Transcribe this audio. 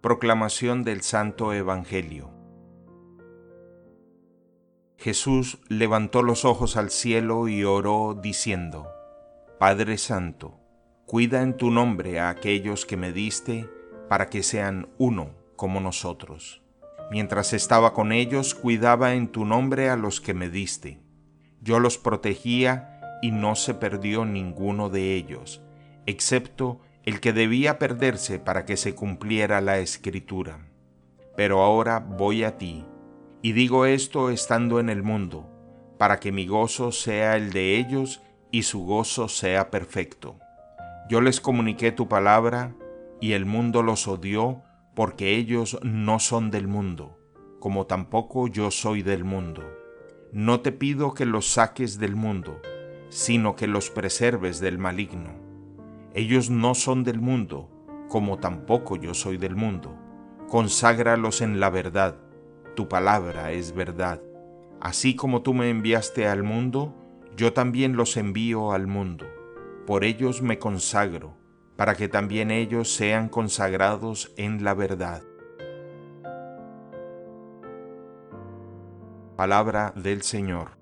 Proclamación del Santo Evangelio Jesús levantó los ojos al cielo y oró diciendo, Padre Santo, cuida en tu nombre a aquellos que me diste, para que sean uno como nosotros. Mientras estaba con ellos, cuidaba en tu nombre a los que me diste. Yo los protegía y no se perdió ninguno de ellos, excepto el que debía perderse para que se cumpliera la escritura. Pero ahora voy a ti, y digo esto estando en el mundo, para que mi gozo sea el de ellos y su gozo sea perfecto. Yo les comuniqué tu palabra, y el mundo los odió, porque ellos no son del mundo, como tampoco yo soy del mundo. No te pido que los saques del mundo, sino que los preserves del maligno. Ellos no son del mundo, como tampoco yo soy del mundo. Conságralos en la verdad, tu palabra es verdad. Así como tú me enviaste al mundo, yo también los envío al mundo. Por ellos me consagro, para que también ellos sean consagrados en la verdad. Palabra del Señor.